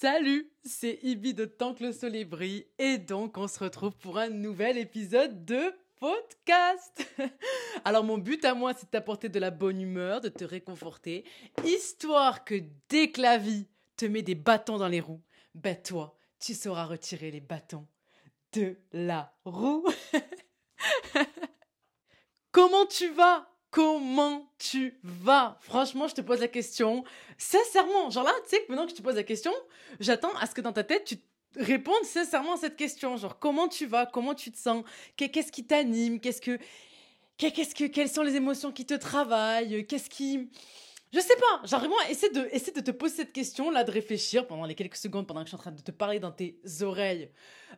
Salut, c'est Ibi de Tant que le soleil brille et donc on se retrouve pour un nouvel épisode de podcast. Alors mon but à moi c'est de t'apporter de la bonne humeur, de te réconforter, histoire que dès que la vie te met des bâtons dans les roues, ben toi, tu sauras retirer les bâtons de la roue. Comment tu vas? Comment tu vas? Franchement, je te pose la question. Sincèrement, genre là, tu sais que maintenant que je te pose la question, j'attends à ce que dans ta tête, tu répondes sincèrement à cette question. Genre, comment tu vas? Comment tu te sens? Qu'est-ce qui t'anime? Qu'est-ce que... Qu'est-ce que... Quelles sont les émotions qui te travaillent? Qu'est-ce qui... Je sais pas, genre vraiment, essaie de, essaie de te poser cette question, là, de réfléchir pendant les quelques secondes, pendant que je suis en train de te parler dans tes oreilles,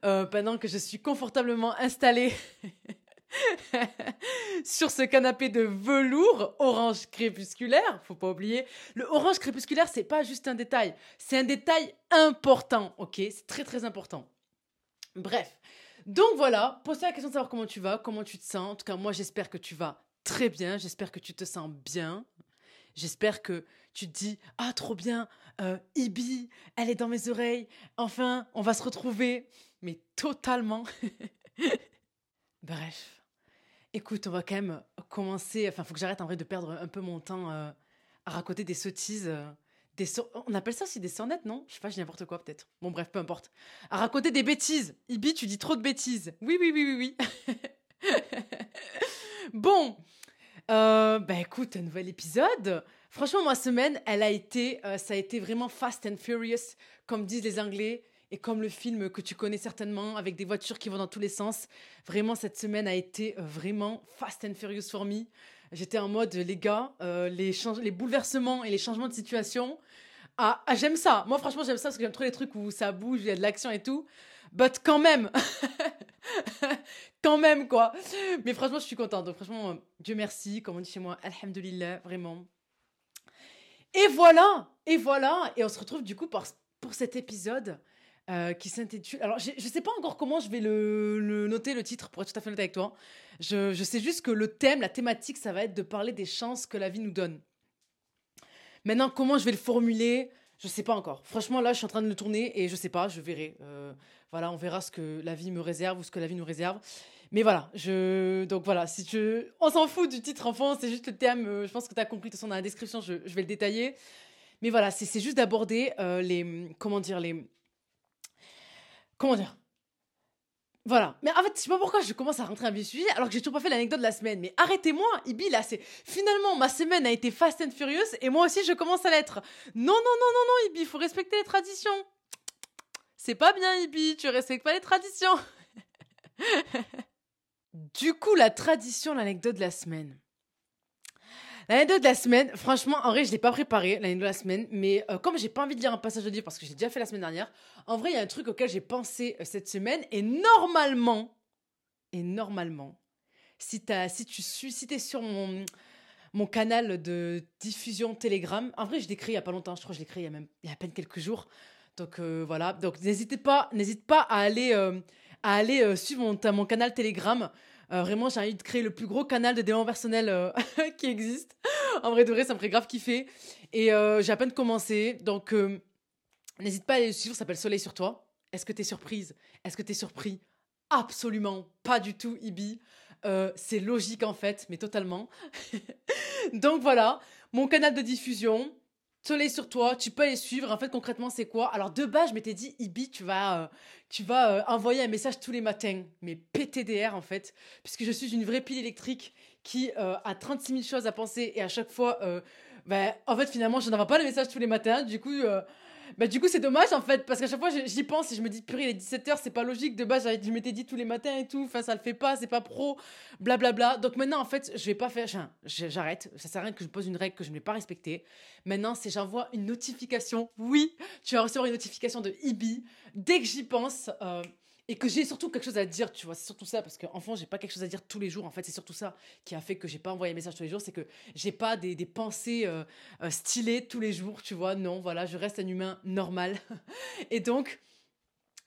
euh, pendant que je suis confortablement installée sur ce canapé de velours orange crépusculaire, faut pas oublier, le orange crépusculaire, c'est pas juste un détail, c'est un détail important, ok? C'est très très important. Bref, donc voilà, pose la question de savoir comment tu vas, comment tu te sens. En tout cas, moi j'espère que tu vas très bien, j'espère que tu te sens bien. J'espère que tu te dis Ah, trop bien, euh, Ibi, elle est dans mes oreilles, enfin, on va se retrouver. Mais totalement. Bref. Écoute, on va quand même commencer. Enfin, faut que j'arrête en vrai de perdre un peu mon temps euh, à raconter des sottises. Euh, des On appelle ça aussi des sornettes, non? Je sais pas, je n'importe quoi peut-être. Bon, bref, peu importe. À raconter des bêtises. Ibi, tu dis trop de bêtises. Oui, oui, oui, oui, oui. bon. Euh, bah écoute, un nouvel épisode. Franchement, ma semaine, elle a été, euh, ça a été vraiment fast and furious, comme disent les Anglais et comme le film que tu connais certainement, avec des voitures qui vont dans tous les sens. Vraiment, cette semaine a été euh, vraiment fast and furious for me. J'étais en mode, les gars, euh, les, bouleversements et les changements de situation. Ah, ah j'aime ça. Moi, franchement, j'aime ça parce que j'aime trop les trucs où ça bouge, il y a de l'action et tout. But quand même, quand même, quoi. Mais franchement, je suis contente. Donc, franchement, Dieu merci, comme on dit chez moi, Alhamdulillah, vraiment. Et voilà, et voilà, et on se retrouve du coup pour, pour cet épisode euh, qui s'intitule. Alors, je ne sais pas encore comment je vais le, noter, le titre, pour être tout à fait honnête avec toi. Je, sais juste que le thème, la thématique, ça va être de parler des chances que la vie nous donne. Maintenant, comment je vais le formuler, je ne sais pas encore. Franchement, là, je suis en train de le tourner et je ne sais pas, je verrai. Euh, voilà, on verra ce que la vie me réserve ou ce que la vie nous réserve. Mais voilà. Donc voilà, si tu. On s'en fout du titre enfant, c'est juste le thème. Euh, je pense que tu as compris, de toute façon, dans la description, je, je vais le détailler. Mais voilà, c'est juste d'aborder les. Comment dire Les Comment dire? Voilà. Mais en fait, je sais pas pourquoi je commence à rentrer un vieux sujet alors que j'ai toujours pas fait l'anecdote de la semaine. Mais arrêtez-moi, Ibi, là, c'est. Finalement, ma semaine a été fast and furious et moi aussi je commence à l'être. Non, non, non, non, non, Ibi, faut respecter les traditions. C'est pas bien, Ibi, tu respectes pas les traditions. du coup, la tradition, l'anecdote de la semaine. L'anecdote de la semaine, franchement, en vrai, je l'ai pas préparé, l'anecdote de la semaine, mais euh, comme j'ai pas envie de lire un passage de livre parce que j'ai déjà fait la semaine dernière, en vrai, il y a un truc auquel j'ai pensé euh, cette semaine, et normalement, et normalement, si, si tu suis, si es sur mon, mon canal de diffusion Telegram, en vrai, je l'ai créé il y a pas longtemps, je crois que je l'ai créé il y a même il y a à peine quelques jours. Donc euh, voilà, donc n'hésitez pas, n'hésite pas à aller, à aller suivre mon, mon canal Telegram. Euh, vraiment, j'ai envie de créer le plus gros canal de développement personnel euh, qui existe. en vrai de vrai, ça me ferait grave kiffer. Et euh, j'ai à peine commencé. Donc, n'hésite pas à aller le suivre. Ça s'appelle Soleil sur toi. Est-ce que tu es surprise? Est-ce que tu es surpris? Absolument pas du tout, Ibi. c'est logique en fait, mais totalement. Donc voilà, mon canal de diffusion, Soleil sur toi, tu peux aller suivre. En fait, concrètement, c'est quoi? Alors, de base, je m'étais dit, Ibi, tu vas, euh, tu vas euh, envoyer un message tous les matins. Mais PTDR, en fait, puisque je suis une vraie pile électrique qui euh, a 36 000 choses à penser et à chaque fois, ben, en fait, finalement, je n'envoie pas le message tous les matins. Du coup, bah, du coup, c'est dommage en fait, parce qu'à chaque fois j'y pense et je me dis, purée, il est 17h, c'est pas logique. De base, je m'étais dit tous les matins et tout, enfin, ça le fait pas, c'est pas pro, blablabla. Donc maintenant, en fait, je vais pas faire, j'arrête, ça sert à rien que je pose une règle que je n'ai pas respectée. Maintenant, c'est j'envoie une notification. Oui, tu vas recevoir une notification de Ibi dès que j'y pense. Euh, et que j'ai surtout quelque chose à dire, tu vois, c'est surtout ça, parce qu'enfant, j'ai pas quelque chose à dire tous les jours, en fait, c'est surtout ça qui a fait que j'ai pas envoyé un message tous les jours, c'est que j'ai pas des, pensées euh, euh, stylées tous les jours, tu vois, non, voilà, je reste un humain normal. et donc,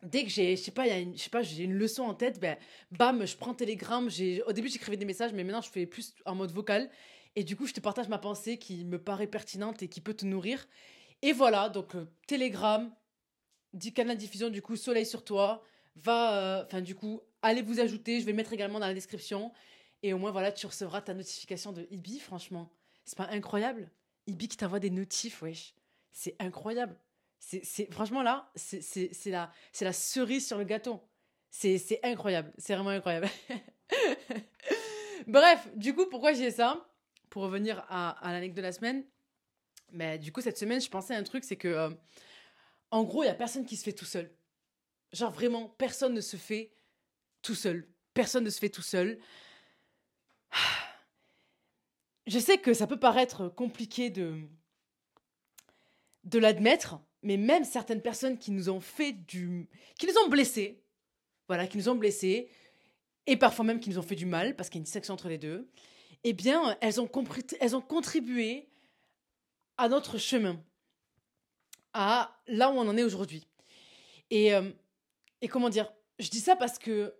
dès que j'ai, je sais pas, je sais pas, j'ai une leçon en tête, ben, bam, je prends Telegram, au début, j'écrivais des messages, mais maintenant, je fais plus en mode vocal, et du coup, je te partage ma pensée qui me paraît pertinente et qui peut te nourrir. Et voilà, donc, euh, Telegram, dit canal diffusion, du coup, soleil sur toi. Va, euh, enfin, du coup, allez vous ajouter. Je vais le mettre également dans la description. Et au moins, voilà, tu recevras ta notification de Ibi, franchement. C'est pas incroyable? Ibi qui t'envoie des notifs, wesh. C'est incroyable. C'est franchement là, c'est la, la cerise sur le gâteau. C'est incroyable. C'est vraiment incroyable. Bref, du coup, pourquoi j'ai ça? Pour revenir à, à l'anecdote de la semaine. Mais du coup, cette semaine, je pensais à un truc, c'est que, euh, en gros, il y a personne qui se fait tout seul. Genre vraiment, personne ne se fait tout seul. Personne ne se fait tout seul. Je sais que ça peut paraître compliqué de, l'admettre, mais même certaines personnes qui nous ont fait du. qui nous ont blessés, voilà, qui nous ont blessés, et parfois même qui nous ont fait du mal, parce qu'il y a une distinction entre les deux, eh bien, elles ont, compris, elles ont contribué à notre chemin, à là où on en est aujourd'hui. Et, euh, et comment dire Je dis ça parce que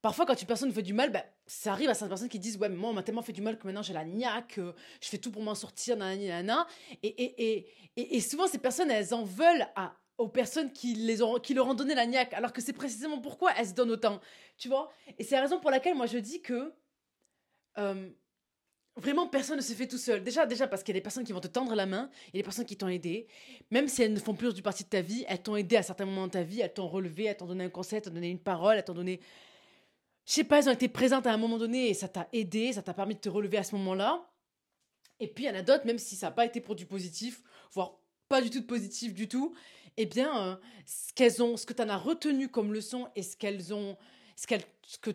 parfois, quand une personne fait du mal, bah, ça arrive à certaines personnes qui disent Ouais, mais moi, on m'a tellement fait du mal que maintenant j'ai la niaque, je fais tout pour m'en sortir, nanana. Et, et, et, et, souvent, ces personnes, elles en veulent aux personnes qui, les ont, qui leur ont donné la niaque, alors que c'est précisément pourquoi elles se donnent autant. Tu vois? Et c'est la raison pour laquelle moi je dis que. Euh, Vraiment, personne ne se fait tout seul. Déjà, déjà parce qu'il y a des personnes qui vont te tendre la main, il y a des personnes qui t'ont aidé. Même si elles ne font plus du partie de ta vie, elles t'ont aidé à certains moments de ta vie, elles t'ont relevé, elles t'ont donné un conseil, elles t'ont donné une parole, elles t'ont donné. Je sais pas, elles ont été présentes à un moment donné et ça t'a aidé, ça t'a permis de te relever à ce moment-là. Et puis il y en a d'autres, même si ça n'a pas été pour du positif, voire pas du tout de positif du tout, eh bien, euh, ce qu'elles ont, ce que tu en as retenu comme leçon et ce qu'elles ont, ce, qu'elles, ce que,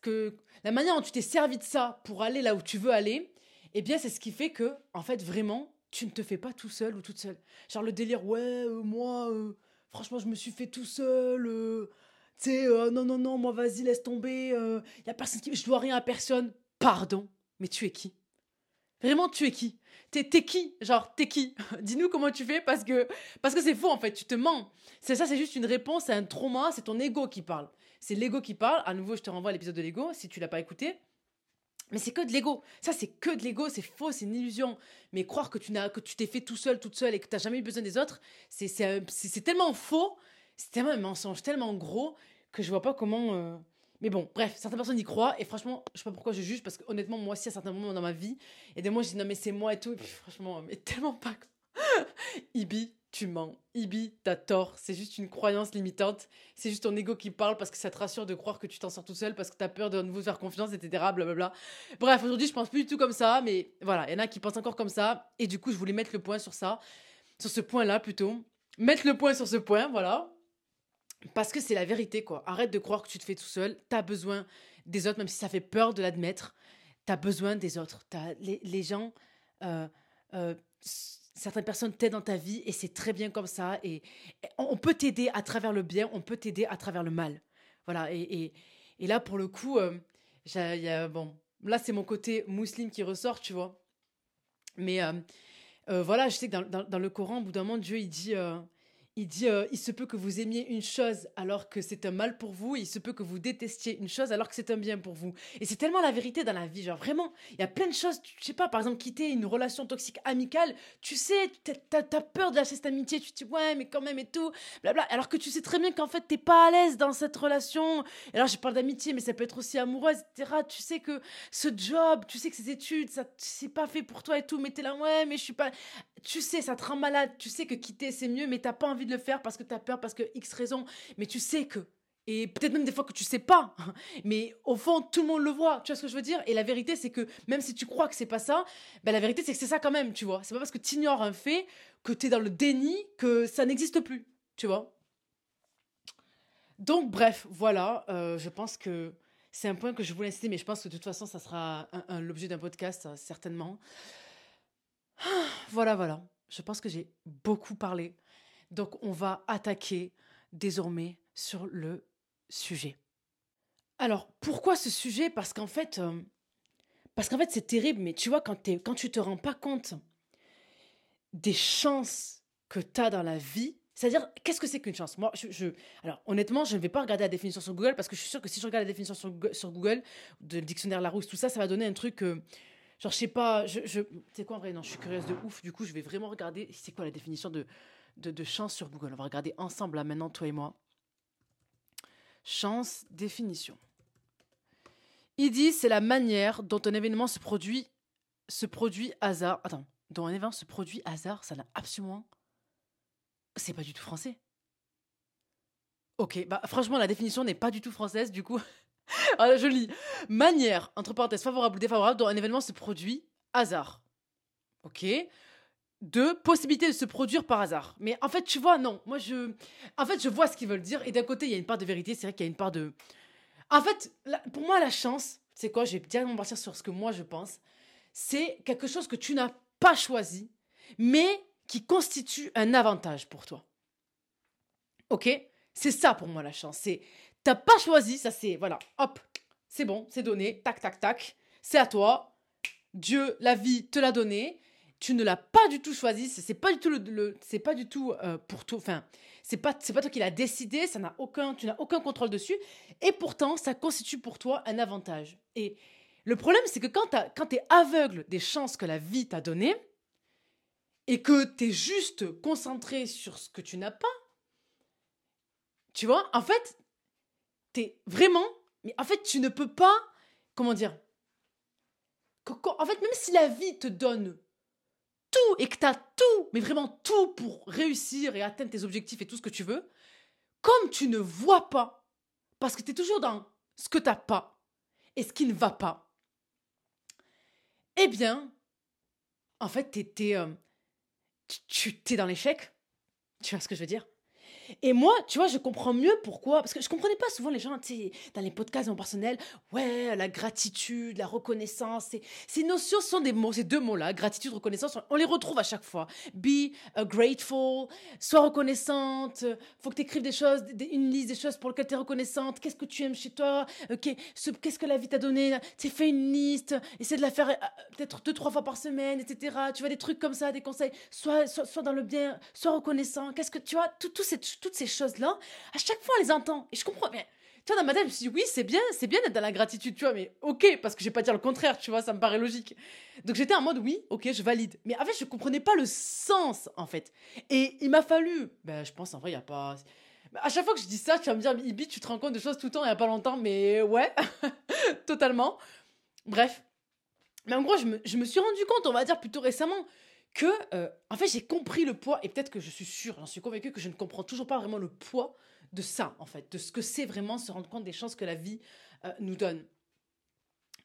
que la manière dont tu t'es servi de ça pour aller là où tu veux aller, eh bien, c'est ce qui fait que, en fait, vraiment, tu ne te fais pas tout seul ou toute seule. Genre le délire, ouais, euh, moi, euh, franchement, je me suis fait tout seul. Euh, tu sais, non, non, non, moi, vas-y, laisse tomber. Il y a personne qui. Je dois rien à personne. Pardon, mais tu es qui? Vraiment, tu es qui? T'es qui? Genre, t'es qui? Dis-nous comment tu fais parce que parce que c'est faux en fait, tu te mens. C'est ça, c'est juste une réponse à un trauma, c'est ton ego qui parle. C'est l'ego qui parle. À nouveau, je te renvoie à l'épisode de l'ego si tu l'as pas écouté. Mais c'est que de l'ego. Ça, c'est que de l'ego, c'est faux, c'est une illusion. Mais croire que tu n'as que tu t'es fait tout seul, toute seule et que tu n'as jamais eu besoin des autres, c'est tellement faux, c'est tellement un mensonge, tellement gros que je vois pas comment. Euh, mais bon, bref, certaines personnes y croient et franchement, je sais pas pourquoi je juge parce que honnêtement, moi aussi, à certains moments dans ma vie, et des mois, je dis non, mais c'est moi et tout. Et puis franchement, mais tellement pas. Ibi, tu mens. Ibi, t'as tort. C'est juste une croyance limitante. C'est juste ton ego qui parle parce que ça te rassure de croire que tu t'en sors tout seul parce que t'as peur de nouveau faire confiance, etc. Blablabla. Bref, aujourd'hui, je pense plus du tout comme ça, mais voilà, il y en a qui pensent encore comme ça. Et du coup, je voulais mettre le point sur ça. Sur ce point-là, plutôt. Mettre le point sur ce point, voilà. Parce que c'est la vérité, quoi. Arrête de croire que tu te fais tout seul. T'as besoin des autres, même si ça fait peur de l'admettre. T'as besoin des autres. As les, gens. Euh, euh, certaines personnes t'aident dans ta vie et c'est très bien comme ça. Et, on peut t'aider à travers le bien, on peut t'aider à travers le mal. Voilà. Et, et, là, pour le coup, euh, bon, là, c'est mon côté musulman qui ressort, tu vois. Mais euh, euh, voilà, je sais que dans, dans, le Coran, au bout d'un moment, Dieu, il dit il dit euh, il se peut que vous aimiez une chose alors que c'est un mal pour vous, il se peut que vous détestiez une chose alors que c'est un bien pour vous. Et c'est tellement la vérité dans la vie, genre vraiment, il y a plein de choses, je sais pas, par exemple, quitter une relation toxique amicale, tu sais, t'as as peur de lâcher cette amitié, tu te dis ouais, mais quand même et tout, blabla, alors que tu sais très bien qu'en fait t'es pas à l'aise dans cette relation. Et alors je parle d'amitié, mais ça peut être aussi amoureuse, etc. Tu sais que ce job, tu sais que ces études, ça c'est pas fait pour toi et tout, mais t'es là, ouais, mais je suis pas. Tu sais, ça te rend malade, tu sais que quitter c'est mieux, mais t'as pas envie de le faire parce que tu as peur, parce que X raison, mais tu sais que. Et peut-être même des fois que tu sais pas, mais au fond, tout le monde le voit. Tu vois ce que je veux dire? Et la vérité, c'est que même si tu crois que c'est pas ça, ben la vérité, c'est que c'est ça quand même, tu vois. C'est pas parce que tu ignores un fait, que tu es dans le déni, que ça n'existe plus, tu vois. Donc, bref, voilà, euh, je pense que c'est un point que je voulais citer, mais je pense que de toute façon, ça sera l'objet d'un podcast, euh, certainement. Voilà, voilà. Je pense que j'ai beaucoup parlé. Donc on va attaquer désormais sur le sujet. Alors pourquoi ce sujet? Parce qu'en fait, euh, parce qu'en fait c'est terrible, mais tu vois quand, es, quand tu te rends pas compte des chances que tu as dans la vie, c'est-à-dire, qu'est-ce que c'est qu'une chance? Moi, je, alors honnêtement, je ne vais pas regarder la définition sur Google parce que je suis sûre que si je regarde la définition sur, Google, de dictionnaire Larousse, tout ça, ça va donner un truc, euh, genre, je sais pas, je, je, sais quoi en vrai Non, je suis curieuse de ouf. Du coup, je vais vraiment regarder. C'est quoi la définition de de, chance sur Google. On va regarder ensemble là maintenant, toi et moi. Chance, définition. Il dit c'est la manière dont un événement se produit, se produit hasard. Attends, dont un événement se produit hasard, ça n'a absolument. C'est pas du tout français. Ok, bah franchement la définition n'est pas du tout française, du coup. Alors, je lis. Manière, entre parenthèses, favorable ou défavorable, dont un événement se produit hasard. Ok. Deux, possibilité de se produire par hasard. Mais en fait, tu vois, non. Moi, je. En fait, je vois ce qu'ils veulent dire. Et d'un côté, il y a une part de vérité. C'est vrai qu'il y a une part de. En fait, pour moi, la chance, c'est quoi Je vais directement partir sur ce que moi, je pense. C'est quelque chose que tu n'as pas choisi, mais qui constitue un avantage pour toi. Ok? C'est ça pour moi la chance. C'est t'as pas choisi, ça c'est voilà, hop, c'est bon, c'est donné, tac tac tac, c'est à toi. Dieu, la vie te l'a donné. Tu ne l'as pas du tout choisi. C'est pas du tout le, c'est pas du tout euh, pour toi. Enfin, c'est pas c'est pas toi qui l'as décidé. Ça n'a aucun, tu n'as aucun contrôle dessus. Et pourtant, ça constitue pour toi un avantage. Et le problème, c'est que quand tu es aveugle des chances que la vie t'a données, et que tu es juste concentré sur ce que tu n'as pas, tu vois, en fait, tu es vraiment, mais en fait, tu ne peux pas, comment dire, en fait, même si la vie te donne tout et que tu as tout, mais vraiment tout pour réussir et atteindre tes objectifs et tout ce que tu veux, comme tu ne vois pas, parce que tu es toujours dans ce que tu n'as pas et ce qui ne va pas, eh bien, en fait, es, euh, tu es dans l'échec. Tu vois ce que je veux dire? Et moi, tu vois, je comprends mieux pourquoi. Parce que je comprenais pas souvent les gens, tu sais, dans les podcasts en personnel, ouais, la gratitude, la reconnaissance. Ces notions sont des mots, ces deux mots-là, gratitude, reconnaissance, on les retrouve à chaque fois. Be uh, grateful, sois reconnaissante, faut que tu écrives des choses, une liste des choses pour lesquelles tu es reconnaissante. Qu'est-ce que tu aimes chez toi Qu'est-ce que la vie t'a donné Tu fais une liste, essaie de la faire euh, peut-être deux, trois fois par semaine, etc. Tu vois, des trucs comme ça, des conseils. Sois, sois, dans le bien, sois reconnaissant. Qu'est-ce que tu vois Tout, tout cette toutes ces choses-là, à chaque fois, on les entend. Et je comprends. Mais, tu vois, dans ma tête, je me suis dit, oui, c'est bien, c'est bien d'être dans la gratitude, tu vois, mais ok, parce que je vais pas dire le contraire, tu vois, ça me paraît logique. Donc j'étais en mode, oui, ok, je valide. Mais en fait, je comprenais pas le sens, en fait. Et il m'a fallu, ben, je pense, en vrai, il y a pas. À chaque fois que je dis ça, tu vas me dire, Ibi, tu te rends compte de choses tout le temps, il y a pas longtemps, mais ouais, totalement. Bref. Mais en gros, je me, je me suis rendu compte, on va dire plutôt récemment, que, euh, en fait, j'ai compris le poids, et peut-être que je suis sûre, j'en suis convaincue que je ne comprends toujours pas vraiment le poids de ça, en fait, de ce que c'est vraiment se rendre compte des chances que la vie euh, nous donne.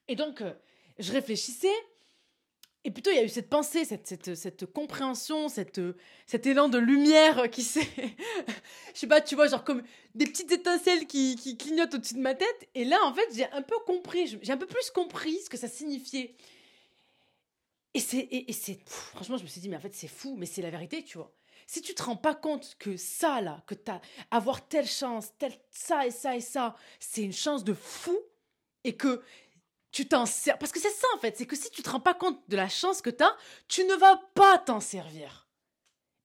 Et donc, euh, je réfléchissais, et plutôt il y a eu cette pensée, cette, cette, cette compréhension, cette, cet élan de lumière qui s'est, je sais pas, tu vois, genre comme des petites étincelles qui, qui clignotent au-dessus de ma tête, et là, en fait, j'ai un peu compris, j'ai un peu plus compris ce que ça signifiait. Et c'est, franchement, je me suis dit, mais en fait, c'est fou, mais c'est la vérité, tu vois. Si tu te rends pas compte que ça, là, que t'as, avoir telle chance, tel, ça et ça et ça, c'est une chance de fou, et que tu t'en sers, parce que c'est ça, en fait, c'est que si tu te rends pas compte de la chance que t'as, tu ne vas pas t'en servir.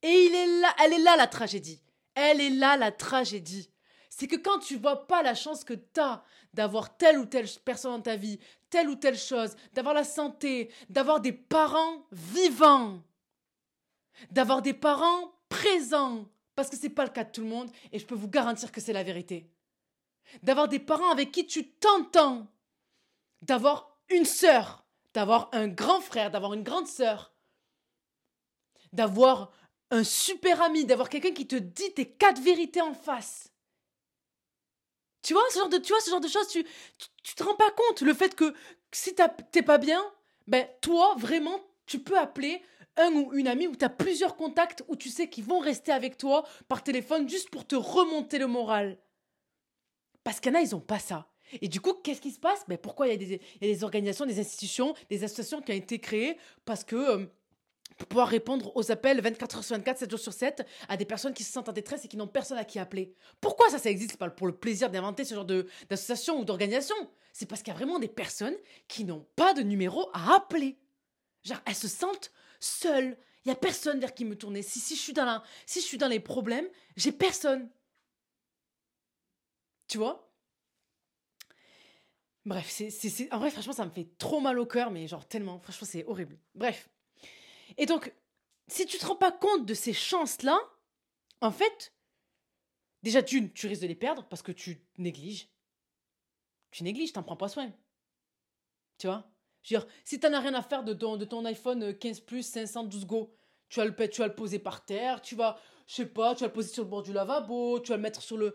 Et il est là, elle est là, la tragédie. Elle est là, la tragédie c'est que quand tu vois pas la chance que tu as d'avoir telle ou telle personne dans ta vie, telle ou telle chose, d'avoir la santé, d'avoir des parents vivants, d'avoir des parents présents, parce que c'est pas le cas de tout le monde et je peux vous garantir que c'est la vérité. D'avoir des parents avec qui tu t'entends, d'avoir une sœur, d'avoir un grand frère, d'avoir une grande sœur, d'avoir un super ami, d'avoir quelqu'un qui te dit tes quatre vérités en face tu vois, ce genre de, ce genre de choses, tu, tu, te rends pas compte. Le fait que si t'es pas bien, ben, toi, vraiment, tu peux appeler un ou une amie où tu as plusieurs contacts où tu sais qu'ils vont rester avec toi par téléphone juste pour te remonter le moral. Parce qu'il y ils ont pas ça. Et du coup, qu'est-ce qui se passe? Ben, Pourquoi il y, a des, y, a des organisations, des institutions, des associations qui ont été créées? Parce que euh, pour pouvoir répondre aux appels 24 heures sur 24, 7 jours sur 7 à des personnes qui se sentent en détresse et qui n'ont personne à qui appeler. Pourquoi ça, ça existe? Pas pour le plaisir d'inventer ce genre d'association ou d'organisation. C'est parce qu'il y a vraiment des personnes qui n'ont pas de numéro à appeler. Genre, elles se sentent seules. Il y a personne vers qui me tourner. Si, si, je suis dans si je suis dans les problèmes, j'ai personne. Tu vois? Bref, c'est, en vrai, franchement, ça me fait trop mal au cœur, mais genre tellement. Franchement, c'est horrible. Bref. Et donc, si tu te rends pas compte de ces chances-là, en fait, déjà, tu risques de les perdre parce que tu négliges. Tu négliges, t'en prends pas soin. Tu vois? Je veux dire, si t'en as rien à faire de ton, iPhone 15 Plus 512 Go, tu vas, le, tu vas le poser par terre, tu vas, je sais pas, tu vas le poser sur le bord du lavabo, tu vas le mettre sur le.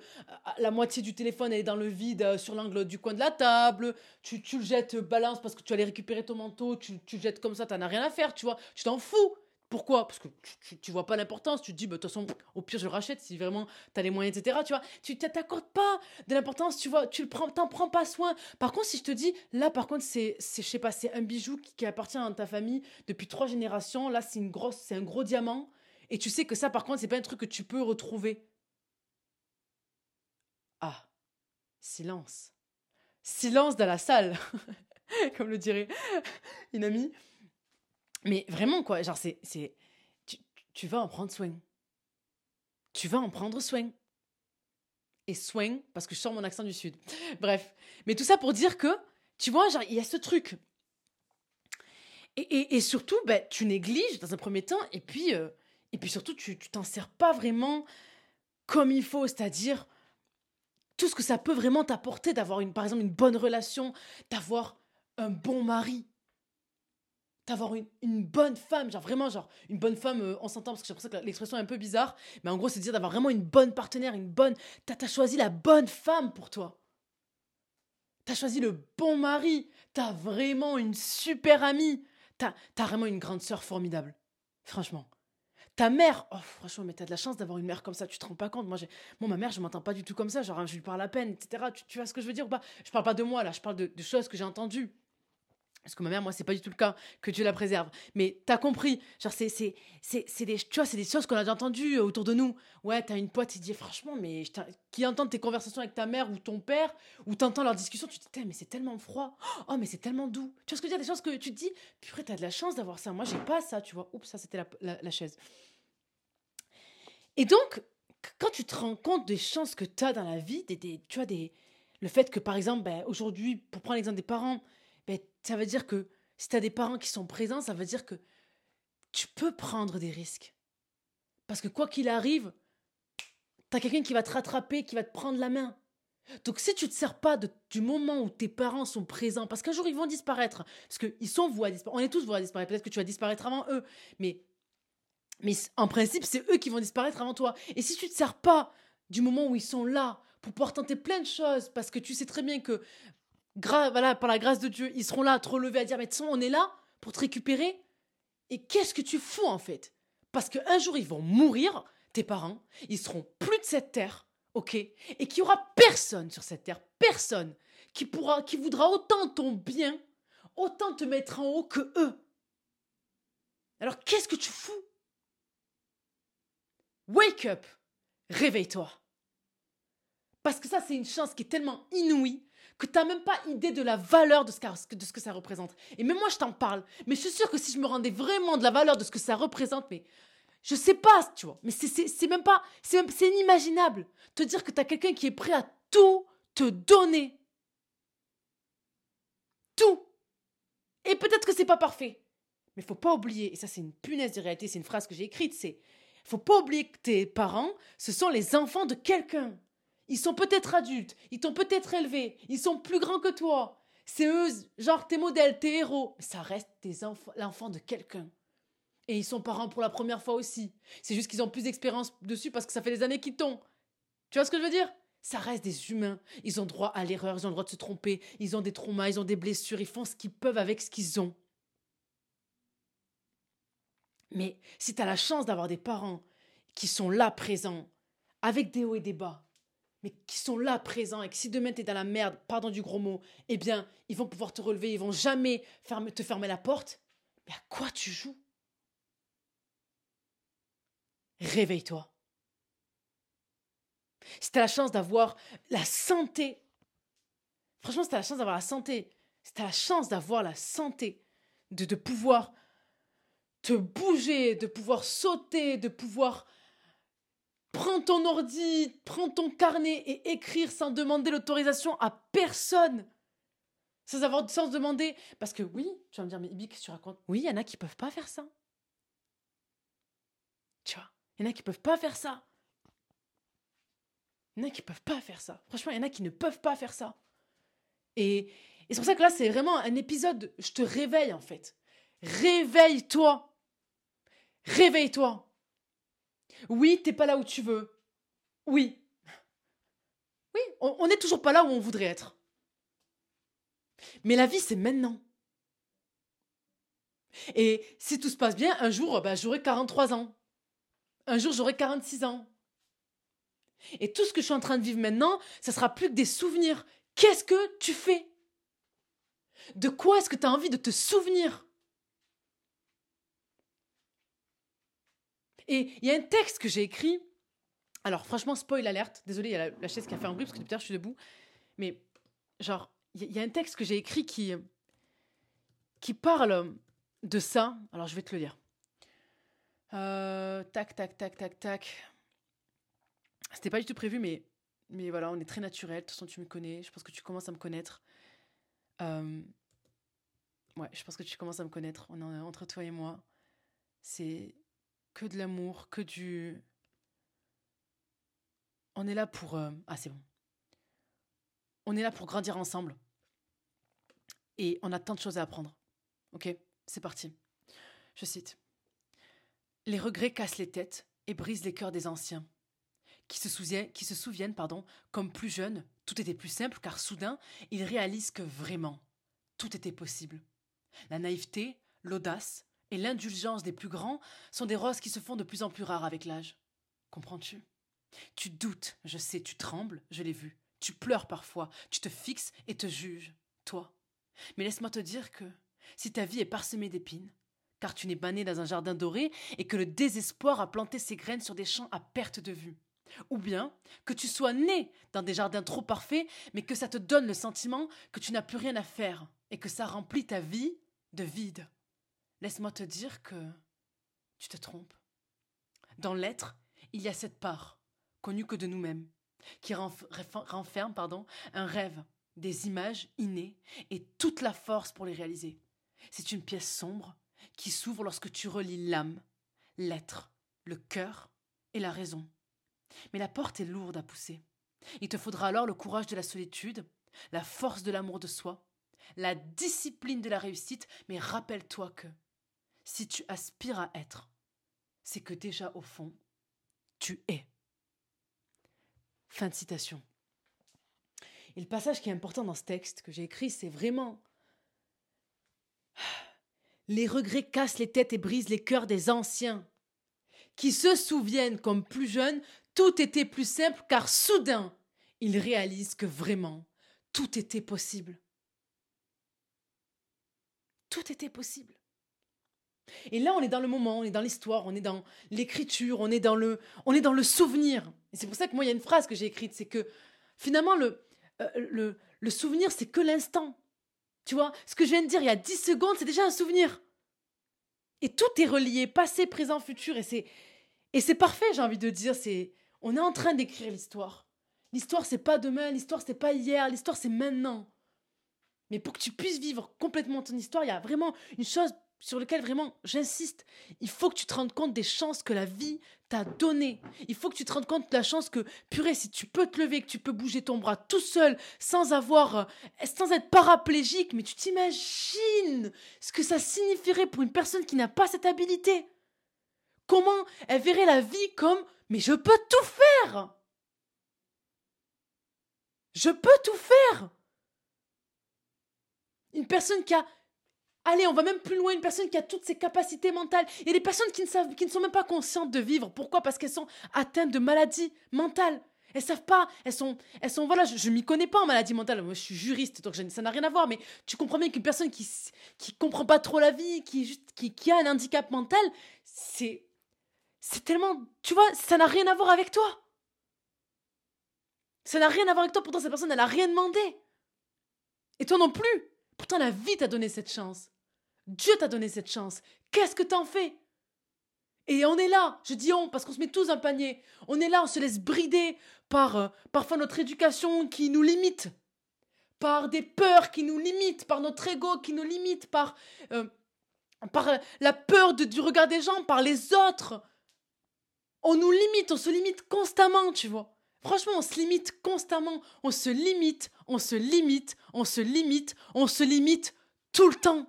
La moitié du téléphone, elle est dans le vide, euh, sur l'angle du coin de la table, tu, tu le jettes balance parce que tu aller récupérer ton manteau, tu, tu le jettes comme ça, t'en as rien à faire, tu vois, tu t'en fous. Pourquoi? Parce que tu, tu, vois pas l'importance. Tu te dis, bah, de toute façon, au pire, je le rachète si vraiment tu as les moyens, etc. Tu vois, tu t'accordes pas de l'importance, tu vois, tu le prends, t'en prends pas soin. Par contre, si je te dis, là, par contre, c'est, je sais pas, c'est un bijou qui, appartient à ta famille depuis trois générations. Là, c'est une grosse, c'est un gros diamant. Et tu sais que ça, par contre, c'est pas un truc que tu peux retrouver. Ah, silence. Silence dans la salle, comme le dirait une amie. Mais vraiment, quoi, genre, c'est. c'est tu, tu vas en prendre soin. Tu vas en prendre soin. Et soin, parce que je sors mon accent du Sud. Bref. Mais tout ça pour dire que, tu vois, genre, il y a ce truc. Et, et, surtout, ben, tu négliges dans un premier temps, et puis, euh, et puis surtout, tu t'en sers pas vraiment comme il faut, c'est-à-dire tout ce que ça peut vraiment t'apporter d'avoir, une, par exemple, une bonne relation, d'avoir un bon mari, d'avoir une, une, bonne femme, genre vraiment, genre une bonne femme, euh, on s'entend parce que j'ai l'impression que l'expression est un peu bizarre, mais en gros, c'est dire d'avoir vraiment une bonne partenaire, une bonne. T'as as choisi la bonne femme pour toi. T'as choisi le bon mari. T'as vraiment une super amie. T'as as vraiment une grande sœur formidable. Franchement. Ta mère, oh franchement, mais t'as de la chance d'avoir une mère comme ça, tu te rends pas compte. Moi, moi ma mère, je m'entends pas du tout comme ça, genre je lui parle à peine, etc. Tu, vois ce que je veux dire ou pas? Je parle pas de moi là, je parle de, choses que j'ai entendues. Parce que ma mère, moi, c'est pas du tout le cas, que Dieu la préserve. Mais t'as compris, genre, c'est, c'est, c'est, c'est des, tu vois, c'est des choses qu'on a déjà entendues euh, autour de nous. Ouais, t'as une pote qui dit, franchement, mais qui entend tes conversations avec ta mère ou ton père, ou t'entends leurs discussions, tu te dis, mais c'est tellement froid. Oh, mais c'est tellement doux. Tu vois ce que je veux dire? Des choses que tu te dis, purée, t'as de la chance d'avoir ça. Moi, j'ai pas ça, tu vois. Oups, ça, c'était la, la, chaise. Et donc, quand tu te rends compte des chances que t'as dans la vie, des, tu vois, des, le fait que, par exemple, ben, aujourd'hui, pour prendre l'exemple des parents, ben, ça veut dire que si tu as des parents qui sont présents, ça veut dire que tu peux prendre des risques. Parce que quoi qu'il arrive, tu as quelqu'un qui va te rattraper, qui va te prendre la main. Donc si tu ne te sers pas du moment où tes parents sont présents, parce qu'un jour ils vont disparaître, parce qu'ils sont voués à disparaître, on est tous voués à disparaître, peut-être que tu vas disparaître avant eux, mais, mais en principe c'est eux qui vont disparaître avant toi. Et si tu ne te sers pas du moment où ils sont là pour pouvoir tenter plein de choses, parce que tu sais très bien que voilà, par la grâce de Dieu, ils seront là à te relever, à dire, mais de on est là pour te récupérer. Et qu'est-ce que tu fous en fait? Parce qu'un jour, ils vont mourir, tes parents, ils seront plus de cette terre, ok? Et qu'il y aura personne sur cette terre, personne, qui pourra, qui voudra autant ton bien, autant te mettre en haut que eux. Alors qu'est-ce que tu fous? Wake up Réveille-toi. Parce que ça, c'est une chance qui est tellement inouïe que tu n'as même pas idée de la valeur de ce, que, ça représente. Et même moi, je t'en parle. Mais je suis sûre que si je me rendais vraiment de la valeur de ce que ça représente, mais je sais pas, tu vois. Mais c'est même pas, c'est inimaginable. Te dire que tu as quelqu'un qui est prêt à tout te donner. Tout. Et peut-être que c'est pas parfait. Mais faut pas oublier, et ça c'est une punaise de réalité, c'est une phrase que j'ai écrite, c'est faut pas oublier que tes parents, ce sont les enfants de quelqu'un. Ils sont peut-être adultes, ils t'ont peut-être élevé, ils sont plus grands que toi. C'est eux, genre tes modèles, tes héros. Ça reste l'enfant de quelqu'un. Et ils sont parents pour la première fois aussi. C'est juste qu'ils ont plus d'expérience dessus parce que ça fait des années qu'ils t'ont. Tu vois ce que je veux dire? Ça reste des humains. Ils ont droit à l'erreur, ils ont le droit de se tromper, ils ont des traumas, ils ont des blessures, ils font ce qu'ils peuvent avec ce qu'ils ont. Mais si tu as la chance d'avoir des parents qui sont là présents, avec des hauts et des bas, mais qui sont là présents et que si demain tu es dans la merde, pardon du gros mot, eh bien, ils vont pouvoir te relever, ils vont jamais te fermer la porte. Mais à quoi tu joues? Réveille-toi. Si tu as la chance d'avoir la santé, franchement, si tu as la chance d'avoir la santé, si tu as la chance d'avoir la santé, de, de pouvoir te bouger, de pouvoir sauter, de pouvoir Prends ton ordi, prends ton carnet et écrire sans demander l'autorisation à personne. Sans avoir sans demander. Parce que oui, tu vas me dire, mais Ibi, qu'est-ce que tu racontes Oui, il y en a qui peuvent pas faire ça. Tu vois, il y en a qui peuvent pas faire ça. Il y en a qui peuvent pas faire ça. Franchement, il y en a qui ne peuvent pas faire ça. Et, et c'est pour ça que là, c'est vraiment un épisode, je te réveille en fait. Réveille-toi. Réveille-toi. Oui, t'es pas là où tu veux. Oui. Oui, on n'est toujours pas là où on voudrait être. Mais la vie, c'est maintenant. Et si tout se passe bien, un jour, bah, j'aurai 43 ans. Un jour, j'aurai 46 ans. Et tout ce que je suis en train de vivre maintenant, ça sera plus que des souvenirs. Qu'est-ce que tu fais? De quoi est-ce que tu as envie de te souvenir? Et il y a un texte que j'ai écrit. Alors, franchement, spoil alerte. Désolé, il y a la, chaise qui a fait un bruit parce que depuis tard, je suis debout. Mais, genre, il y, a un texte que j'ai écrit qui, qui parle de ça. Alors, je vais te le lire. Euh, tac, tac, tac, tac, tac. C'était pas du tout prévu, mais, voilà, on est très naturel. De toute façon, tu me connais. Je pense que tu commences à me connaître. Euh, ouais, je pense que tu commences à me connaître. On est entre toi et moi. C'est que de l'amour, que du. On est là pour. Euh, ah, c'est bon. On est là pour grandir ensemble. Et on a tant de choses à apprendre. Ok C'est parti. Je cite. Les regrets cassent les têtes et brisent les cœurs des anciens qui se souviennent, qui se souviennent pardon, comme plus jeunes, tout était plus simple car soudain, ils réalisent que vraiment, tout était possible. La naïveté, l'audace et l'indulgence des plus grands sont des roses qui se font de plus en plus rares avec l'âge. Comprends-tu? Tu doutes, je sais, tu trembles, je l'ai vu. Tu pleures parfois, tu te fixes et te juges, toi. Mais laisse-moi te dire que si ta vie est parsemée d'épines, car tu n'es pas né dans un jardin doré et que le désespoir a planté ses graines sur des champs à perte de vue, ou bien que tu sois né dans des jardins trop parfaits, mais que ça te donne le sentiment que tu n'as plus rien à faire et que ça remplit ta vie de vide. Laisse-moi te dire que tu te trompes. Dans l'être, il y a cette part, connue que de nous-mêmes, qui renferme pardon, un rêve, des images innées et toute la force pour les réaliser. C'est une pièce sombre qui s'ouvre lorsque tu relis l'âme, l'être, le cœur et la raison. Mais la porte est lourde à pousser. Il te faudra alors le courage de la solitude, la force de l'amour de soi, la discipline de la réussite, mais rappelle-toi que si tu aspires à être, c'est que déjà au fond, tu es. Fin de citation. Et le passage qui est important dans ce texte que j'ai écrit, c'est vraiment Les regrets cassent les têtes et brisent les cœurs des anciens, qui se souviennent comme plus jeunes tout était plus simple car soudain, il réalise que vraiment, tout était possible. Tout était possible. Et là, on est dans le moment, on est dans l'histoire, on est dans l'écriture, on est dans le, on est dans le souvenir. Et c'est pour ça que moi, il y a une phrase que j'ai écrite, c'est que finalement, le, euh, le, souvenir, c'est que l'instant. Tu vois, ce que je viens de dire il y a 10 secondes, c'est déjà un souvenir. Et tout est relié, passé, présent, futur, et c'est, et c'est parfait, j'ai envie de dire. C'est, on est en train d'écrire l'histoire. L'histoire, c'est pas demain, l'histoire, c'est pas hier, l'histoire, c'est maintenant. Mais pour que tu puisses vivre complètement ton histoire, il y a vraiment une chose sur laquelle vraiment j'insiste. Il faut que tu te rendes compte des chances que la vie t'a données. Il faut que tu te rendes compte de la chance que, purée, si tu peux te lever, que tu peux bouger ton bras tout seul, sans avoir, euh, sans être paraplégique, mais tu t'imagines ce que ça signifierait pour une personne qui n'a pas cette habilité. Comment elle verrait la vie comme mais je peux tout faire Je peux tout faire Une personne qui a... Allez, on va même plus loin, une personne qui a toutes ses capacités mentales. Il y a des personnes qui ne, savent, qui ne sont même pas conscientes de vivre. Pourquoi? Parce qu'elles sont atteintes de maladies mentales. Elles savent pas, elles sont, elles sont, voilà, je, ne m'y connais pas en maladie mentale. Moi, je suis juriste, donc ça n'a rien à voir. Mais tu comprends bien qu'une personne qui, qui comprend pas trop la vie, qui, juste, qui, a un handicap mental, c'est, c'est tellement. Tu vois, ça n'a rien à voir avec toi. Ça n'a rien à voir avec toi. Pourtant, cette personne, elle n'a rien demandé. Et toi non plus. Pourtant, la vie t'a donné cette chance. Dieu t'a donné cette chance. Qu'est-ce que t'en fais? Et on est là, je dis on, parce qu'on se met tous un panier. On est là, on se laisse brider par euh, parfois notre éducation qui nous limite, par des peurs qui nous limitent, par notre ego qui nous limite, par, euh, par euh, la peur du regard des gens, par les autres, on nous limite, on se limite constamment, tu vois. Franchement, on se limite constamment. On se limite, on se limite, on se limite, on se limite tout le temps.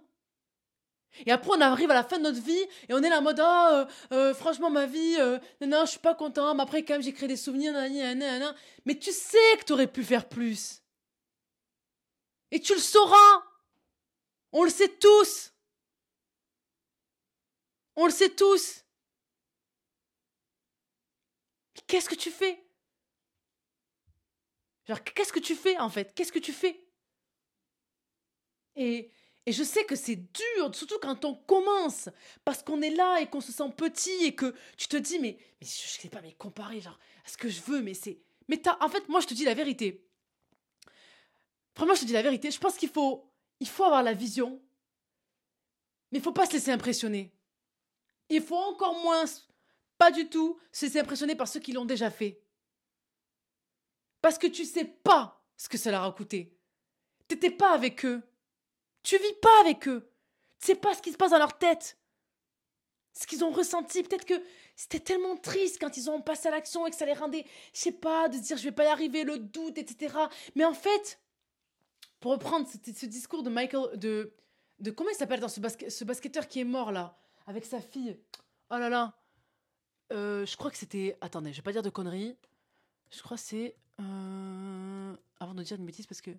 Et après, on arrive à la fin de notre vie et on est là en mode Ah, franchement, ma vie, euh, non, je suis pas content. Mais après, quand même, j'ai créé des souvenirs. Mais tu sais que tu aurais pu faire plus. Et tu le sauras. On le sait tous. On le sait tous. Qu'est-ce que tu fais? Genre, qu'est-ce que tu fais en fait? Qu'est-ce que tu fais? Et, et je sais que c'est dur, surtout quand on commence, parce qu'on est là et qu'on se sent petit et que tu te dis, mais, je sais pas, mais comparer, genre, à ce que je veux, mais c'est. Mais en fait, moi, je te dis la vérité. Vraiment, je te dis la vérité. Je pense qu'il faut, il faut avoir la vision, mais il faut pas se laisser impressionner. Il faut encore moins, pas du tout, se laisser impressionner par ceux qui l'ont déjà fait. Parce que tu sais pas ce que leur a coûté. T'étais pas avec eux. Tu vis pas avec eux. Tu sais pas ce qui se passe dans leur tête. Ce qu'ils ont ressenti. Peut-être que c'était tellement triste quand ils ont passé à l'action et que ça les rendait, je sais pas, de dire je vais pas y arriver, le doute, etc. Mais en fait, pour reprendre ce, discours de Michael, de, de comment il s'appelle dans ce, ce basketteur qui est mort là, avec sa fille. Oh là là. Euh, je crois que c'était. Attendez, je vais pas dire de conneries. Je crois que c'est. Euh, avant de dire une bêtise, parce que.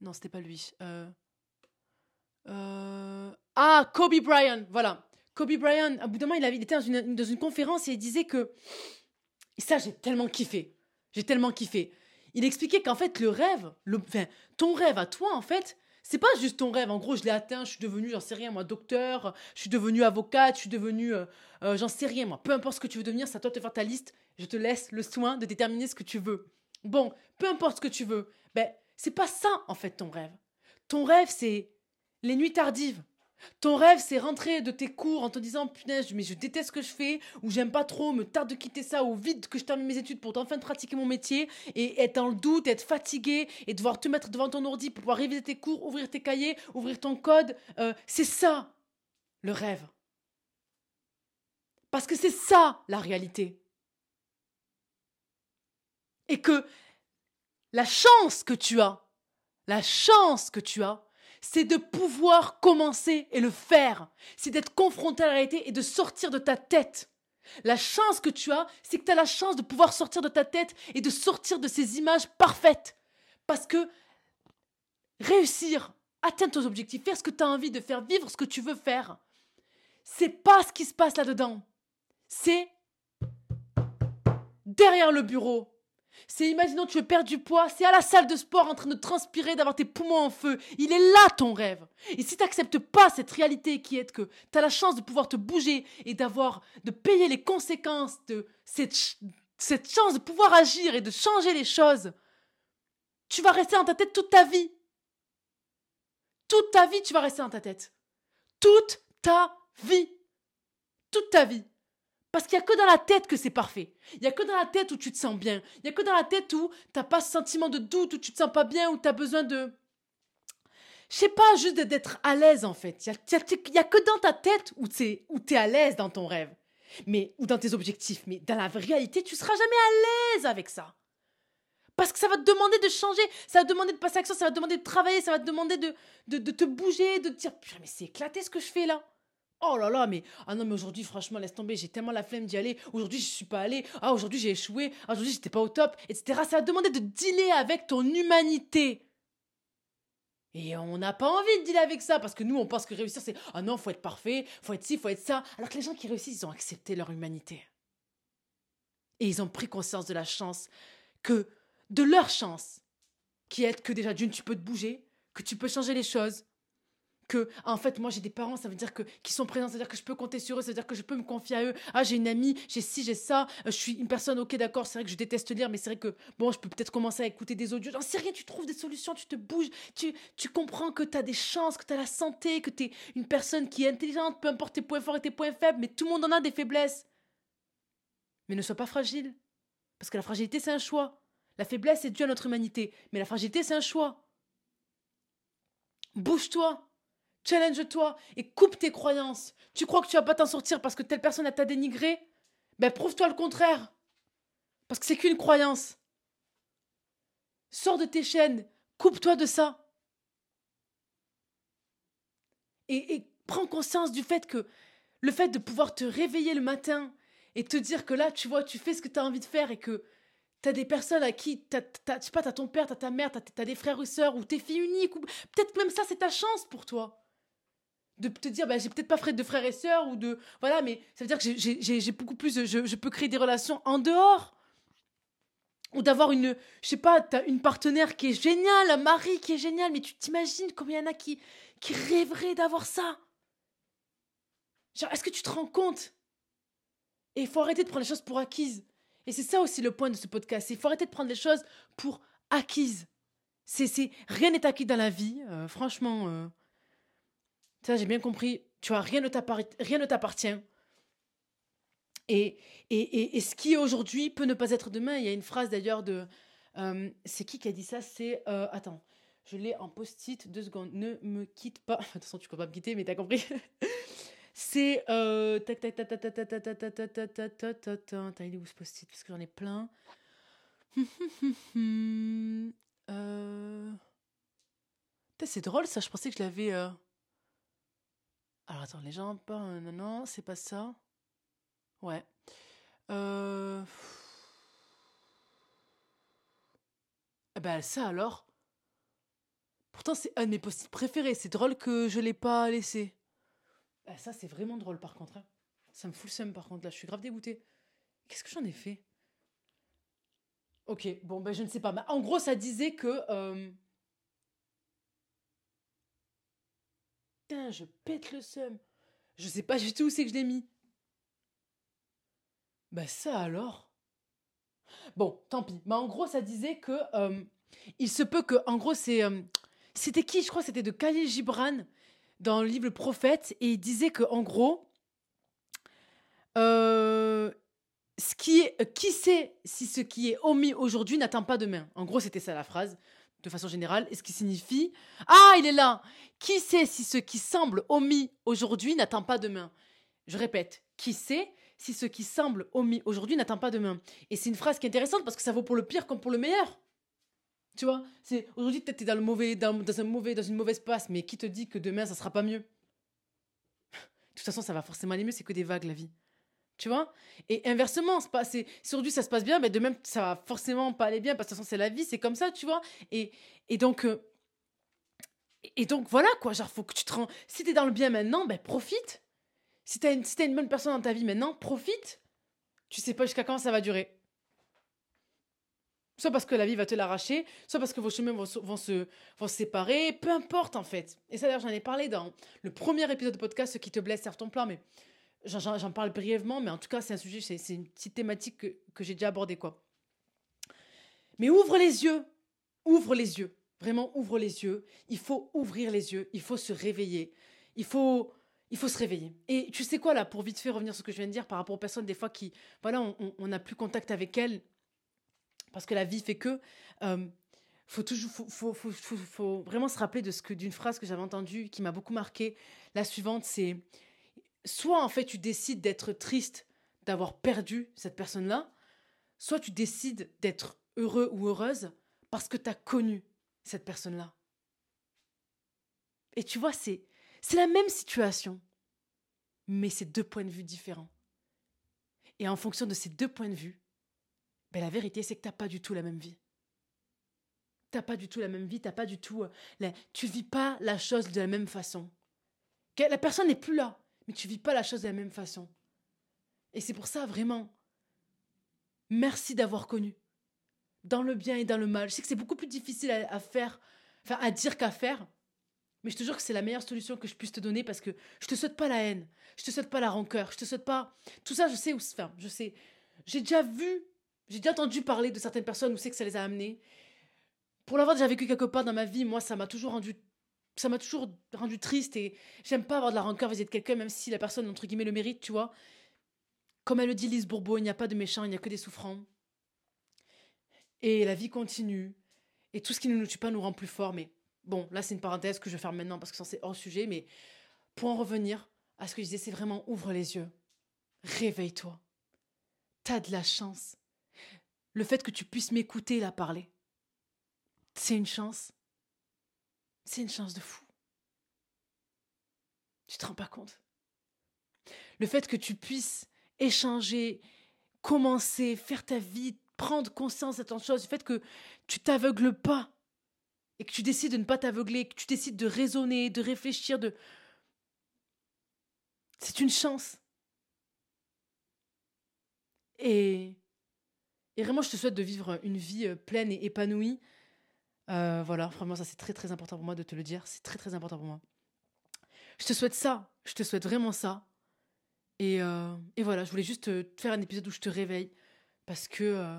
Non, c'était pas lui. Euh, euh, ah, Kobe Bryant, voilà. Kobe Bryant, à bout d'un moment, il, avait, été dans une, dans une conférence et il disait que. Et ça, j'ai tellement kiffé. J'ai tellement kiffé. Il expliquait qu'en fait, le rêve, le, enfin, ton rêve à toi, en fait, c'est pas juste ton rêve. En gros, je l'ai atteint, je suis devenu, j'en sais rien, moi, docteur, je suis devenu avocate, je suis devenu, j'en sais rien, moi. Peu importe ce que tu veux devenir, c'est à toi de te faire ta liste. Je te laisse le soin de déterminer ce que tu veux. Bon, peu importe ce que tu veux, ben, c'est pas ça, en fait, ton rêve. Ton rêve, c'est les nuits tardives. Ton rêve, c'est rentrer de tes cours en te disant punaise, mais je déteste ce que je fais, ou j'aime pas trop, me tarde de quitter ça, ou vite que je termine mes études pour enfin pratiquer mon métier, et être dans le doute, être fatigué, et devoir te mettre devant ton ordi pour pouvoir réviser tes cours, ouvrir tes cahiers, ouvrir ton code. Euh, c'est ça, le rêve. Parce que c'est ça, la réalité et que la chance que tu as, la chance que tu as, c'est de pouvoir commencer et le faire. C'est d'être confronté à la réalité et de sortir de ta tête. La chance que tu as, c'est que tu as la chance de pouvoir sortir de ta tête et de sortir de ces images parfaites. Parce que réussir, atteindre tes objectifs, faire ce que tu as envie de faire, vivre ce que tu veux faire, c'est pas ce qui se passe là-dedans. C'est derrière le bureau, c'est imaginons tu veux perdre du poids, c'est à la salle de sport en train de transpirer, d'avoir tes poumons en feu. Il est là ton rêve. Et si tu n'acceptes pas cette réalité qui est que tu as la chance de pouvoir te bouger et d'avoir de payer les conséquences de cette, cette chance de pouvoir agir et de changer les choses, tu vas rester dans ta tête toute ta vie. Toute ta vie, tu vas rester dans ta tête. Toute ta vie. Toute ta vie. Parce qu'il n'y a que dans la tête que c'est parfait. Il n'y a que dans la tête où tu te sens bien. Il n'y a que dans la tête où tu n'as pas ce sentiment de doute, où tu te sens pas bien, où tu as besoin de... Je sais pas, juste d'être à l'aise en fait. Il n'y a, que dans ta tête où tu es, à l'aise dans ton rêve. Mais, ou dans tes objectifs. Mais dans la réalité, tu seras jamais à l'aise avec ça. Parce que ça va te demander de changer, ça va te demander de passer à l'action, ça va te demander de travailler, ça va te demander de, de, de te bouger, de te dire, mais c'est éclaté ce que je fais là. Oh là là, mais ah non, mais aujourd'hui, franchement, laisse tomber, j'ai tellement la flemme d'y aller. Aujourd'hui, je suis pas allée. Ah, aujourd'hui, j'ai échoué. Ah, aujourd'hui, j'étais pas au top, etc. Ça va demander de dealer avec ton humanité. Et on n'a pas envie de dealer avec ça parce que nous, on pense que réussir, c'est ah non, faut être parfait, faut être ci, faut être ça. Alors que les gens qui réussissent, ils ont accepté leur humanité. Et ils ont pris conscience de la chance, que de leur chance, qui est que déjà d'une, tu peux te bouger, que tu peux changer les choses, que en fait moi j'ai des parents ça veut dire que qui sont présents ça veut dire que je peux compter sur eux ça veut dire que je peux me confier à eux. Ah j'ai une amie j'ai ci j'ai ça euh, je suis une personne ok d'accord c'est vrai que je déteste lire mais c'est vrai que bon je peux peut-être commencer à écouter des audios. J'en sais rien tu trouves des solutions tu te bouges tu tu comprends que tu as des chances que tu as la santé que tu es une personne qui est intelligente peu importe tes points forts et tes points faibles mais tout le monde en a des faiblesses. Mais ne sois pas fragile parce que la fragilité c'est un choix. La faiblesse est due à notre humanité mais la fragilité c'est un choix. Bouge-toi Challenge-toi et coupe tes croyances. Tu crois que tu vas pas t'en sortir parce que telle personne t'a dénigré? Ben prouve-toi le contraire. Parce que c'est qu'une croyance. Sors de tes chaînes, coupe-toi de ça. Et, prends conscience du fait que le fait de pouvoir te réveiller le matin et te dire que là, tu vois, tu fais ce que tu as envie de faire et que tu as des personnes à qui, tu sais pas, t'as ton père, t'as ta mère, t'as as des frères ou sœurs ou t'es fille unique, ou peut-être même ça, c'est ta chance pour toi. De te dire, bah, j'ai peut-être pas de frères et sœurs ou de. Voilà, mais ça veut dire que j'ai beaucoup plus. je, peux créer des relations en dehors. Ou d'avoir une. Je sais pas, t'as une partenaire qui est géniale, un mari qui est génial, mais tu t'imagines combien il y en a qui, qui rêveraient d'avoir ça? Genre, est-ce que tu te rends compte? Et il faut arrêter de prendre les choses pour acquises. Et c'est ça aussi le point de ce podcast. Il faut arrêter de prendre les choses pour acquises. C'est, c'est, rien n'est acquis dans la vie. Euh, franchement, euh, ça j'ai bien compris. Tu vois, rien ne, t'appartient. Et, et, et, ce qui est aujourd'hui peut ne pas être demain. Il y a une phrase d'ailleurs de. Euh, c'est qui qui a dit ça C'est. attends, je l'ai en post-it, deux secondes. Ne me quitte pas. De toute façon, tu ne peux pas me quitter, mais t'as compris. C'est. Euh, tac, tac, tac, tac, tac, tac, tac, tac, tac, tac, tac, tac, tac, tac, il est où ce post-it Parce que j'en ai plein. euh... C'est drôle ça, je pensais que je l'avais. Alors attends, les gens pas. Non, non, c'est pas ça. Ouais. Euh. Eh ben ça alors? Pourtant c'est un de mes post-it préférés. C'est drôle que je l'ai pas laissé. Ah, ça, c'est vraiment drôle par contre. Hein. Ça me fout le seum par contre. Là, je suis grave dégoûtée. Qu'est-ce que j'en ai fait? Ok, bon, ben je ne sais pas. Mais en gros, ça disait que. Euh... Je pète le seum. Je sais pas du tout où c'est que je l'ai mis. Bah, ça alors? Bon, tant pis. Mais en gros, ça disait que. Euh, il se peut que. En gros, c'est. Euh, c'était qui Je crois c'était de Khalil Gibran dans le livre Prophète et il disait que en gros, euh, ce qui, qui sait si ce qui est omis aujourd'hui n'atteint pas demain? En gros, c'était ça la phrase, de façon générale. Et ce qui signifie Ah, il est là Qui sait si ce qui semble omis aujourd'hui n'atteint pas demain? Je répète, qui sait si ce qui semble omis aujourd'hui n'atteint pas demain? Et c'est une phrase qui est intéressante parce que ça vaut pour le pire comme pour le meilleur. Tu vois, c'est aujourd'hui peut-être t'es dans le mauvais, dans, un mauvais, dans une mauvaise passe, mais qui te dit que demain ça sera pas mieux? De toute façon, ça va forcément aller mieux. C'est que des vagues la vie. Tu vois? Et inversement, pas, si aujourd'hui ça se passe bien, mais de même ça va forcément pas aller bien parce que de toute façon c'est la vie, c'est comme ça, tu vois? Et et donc euh, et donc voilà quoi, genre faut que tu te rends. Si t'es dans le bien maintenant, ben profite. Si t'as une, si une bonne personne dans ta vie maintenant, profite. Tu sais pas jusqu'à quand ça va durer soit parce que la vie va te l'arracher, soit parce que vos chemins vont, vont, se, vont séparer, peu importe en fait. Et ça d'ailleurs j'en ai parlé dans le premier épisode de podcast, Ce qui te blesse, serve ton plan, mais j'en parle brièvement, mais en tout cas c'est un sujet, c'est une petite thématique que, que j'ai déjà abordée quoi. Mais ouvre les yeux, ouvre les yeux, vraiment ouvre les yeux, il faut ouvrir les yeux, il faut se réveiller, il faut... Il faut se réveiller. Et tu sais quoi là, pour vite fait revenir sur ce que je viens de dire par rapport aux personnes des fois qui, voilà, on n'a plus contact avec elles, parce que la vie fait que euh, faut toujours faut, faut, faut, vraiment se rappeler de ce que d'une phrase que j'avais entendue qui m'a beaucoup marqué la suivante c'est soit en fait tu décides d'être triste d'avoir perdu cette personne là soit tu décides d'être heureux ou heureuse parce que tu as connu cette personne là et tu vois c'est c'est la même situation mais c'est deux points de vue différents et en fonction de ces deux points de vue ben, la vérité, c'est que t'as pas du tout la même vie. T'as pas du tout la même vie, t'as pas du tout. Euh, tu vis pas la chose de la même façon. La personne n'est plus là, mais tu vis pas la chose de la même façon. Et c'est pour ça, vraiment, merci d'avoir connu. Dans le bien et dans le mal. Je sais que c'est beaucoup plus difficile à, faire, enfin à dire qu'à faire. Mais je te jure que c'est la meilleure solution que je puisse te donner parce que je te souhaite pas la haine, je te souhaite pas la rancœur, je te souhaite pas. Tout ça, je sais où faire. Je sais. J'ai déjà vu j'ai déjà entendu parler de certaines personnes où c'est que ça les a amenés. Pour l'avoir déjà vécu quelque part dans ma vie, moi, ça m'a toujours rendu ça m'a toujours rendu triste et j'aime pas avoir de la rancœur vis-à-vis de quelqu'un, même si la personne, entre guillemets, le mérite, tu vois. Comme elle le dit Lise Bourbeau, il n'y a pas de méchants, il n'y a que des souffrants. Et la vie continue. Et tout ce qui ne nous tue pas nous rend plus forts. Mais bon, là, c'est une parenthèse que je vais faire maintenant parce que c'est hors sujet. Mais pour en revenir à ce que je disais, c'est vraiment ouvre les yeux. Réveille-toi. T'as de la chance le fait que tu puisses m'écouter la parler. c'est une chance. C'est une chance de fou. Tu te rends pas compte. Le fait que tu puisses échanger, commencer, faire ta vie, prendre conscience de tant de choses, le fait que tu t'aveugles pas et que tu décides de ne pas t'aveugler, que tu décides de raisonner, de réfléchir, de... C'est une chance. Et, et vraiment, je te souhaite de vivre une vie euh, pleine et épanouie. Euh, voilà, vraiment, ça c'est très très important pour moi de te le dire. C'est très très important pour moi. Je te souhaite ça. Je te souhaite vraiment ça. Et, euh, et voilà, je voulais juste te faire un épisode où je te réveille. Parce que,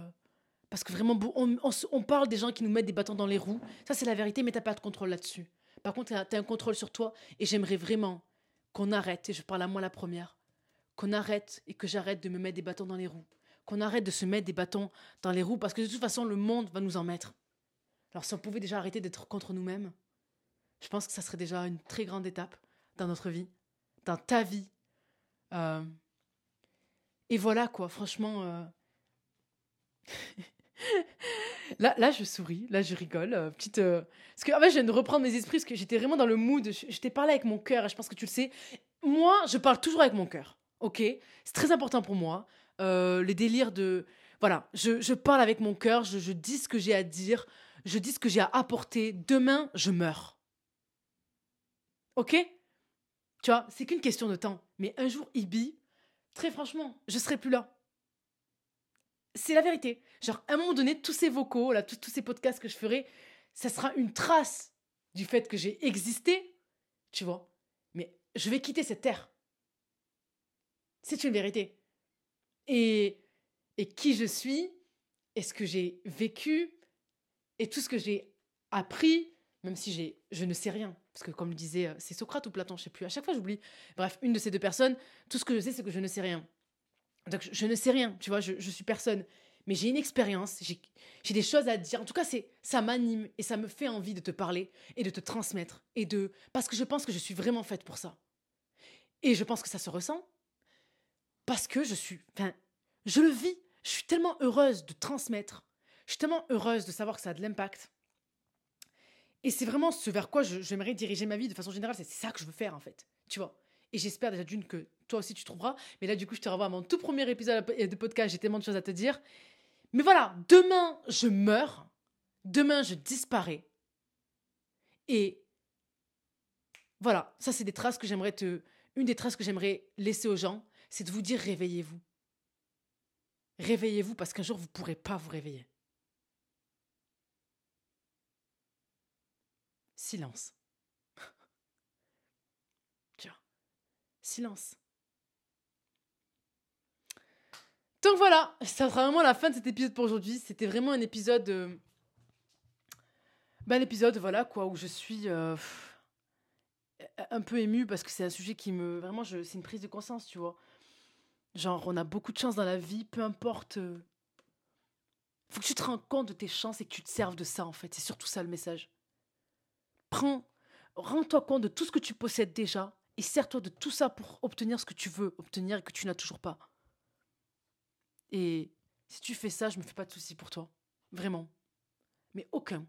parce que vraiment, on, on, parle des gens qui nous mettent des bâtons dans les roues. Ça, c'est la vérité, mais t'as pas de contrôle là-dessus. Par contre, tu as, un contrôle sur toi. Et j'aimerais vraiment qu'on arrête, et je parle à moi la première, qu'on arrête et que j'arrête de me mettre des bâtons dans les roues. Qu'on arrête de se mettre des bâtons dans les roues parce que de toute façon, le monde va nous en mettre. Alors si on pouvait déjà arrêter d'être contre nous-mêmes, je pense que ça serait déjà une très grande étape dans notre vie, dans ta vie. Euh, et voilà quoi, franchement. Euh, là, là, je souris, là, je rigole. Euh, petite, Parce que en fait, je viens de reprendre mes esprits parce que j'étais vraiment dans le mood. Je, t'ai parlé avec mon cœur et je pense que tu le sais. Moi, je parle toujours avec mon cœur. Ok? C'est très important pour moi. les délires de. Voilà, je, je parle avec mon cœur, je, je dis ce que j'ai à dire je dis ce que j'ai à apporter. Demain, je meurs. Ok? Tu vois, c'est qu'une question de temps. Mais un jour, Ibi, très franchement, je serai plus là. C'est la vérité. Genre, à un moment donné, tous ces vocaux, tous, ces podcasts que je ferai, ça sera une trace du fait que j'ai existé, tu vois. Mais je vais quitter cette terre. C'est une vérité. Et, qui je suis, et ce que j'ai vécu, et tout ce que j'ai appris, même si j'ai, je ne sais rien, parce que comme le disait, euh, c'est Socrate ou Platon, je sais plus, à chaque fois j'oublie. Bref, une de ces deux personnes, tout ce que je sais, c'est que je ne sais rien. Donc je, ne sais rien, tu vois, je, je suis personne. Mais j'ai une expérience, j'ai des choses à dire. En tout cas, c'est ça m'anime et ça me fait envie de te parler et de te transmettre. Et de, parce que je pense que je suis vraiment faite pour ça. Et je pense que ça se ressent parce que je suis, enfin, je le vis. Je suis tellement heureuse de transmettre je suis tellement heureuse de savoir que ça a de l'impact. Et c'est vraiment ce vers quoi j'aimerais diriger ma vie de façon générale. C'est ça que je veux faire, en fait. Tu vois Et j'espère déjà d'une que toi aussi tu trouveras. Mais là, du coup, je te renvoie à mon tout premier épisode de podcast. J'ai tellement de choses à te dire. Mais voilà, demain, je meurs. Demain, je disparais. Et voilà, ça, c'est des traces que j'aimerais te. Une des traces que j'aimerais laisser aux gens, c'est de vous dire réveillez-vous. Réveillez-vous parce qu'un jour, vous ne pourrez pas vous réveiller. Silence. Tiens, silence. Donc voilà, ça sera vraiment la fin de cet épisode pour aujourd'hui. C'était vraiment un épisode. Euh, ben, un épisode, voilà, quoi, où je suis euh, un peu émue parce que c'est un sujet qui me. Vraiment, c'est une prise de conscience, tu vois. Genre, on a beaucoup de chance dans la vie, peu importe. Euh, faut que tu te rends compte de tes chances et que tu te serves de ça, en fait. C'est surtout ça le message. Prends, rends-toi compte de tout ce que tu possèdes déjà et sers-toi de tout ça pour obtenir ce que tu veux obtenir et que tu n'as toujours pas. Et si tu fais ça, je me fais pas de soucis pour toi. Vraiment. Mais aucun.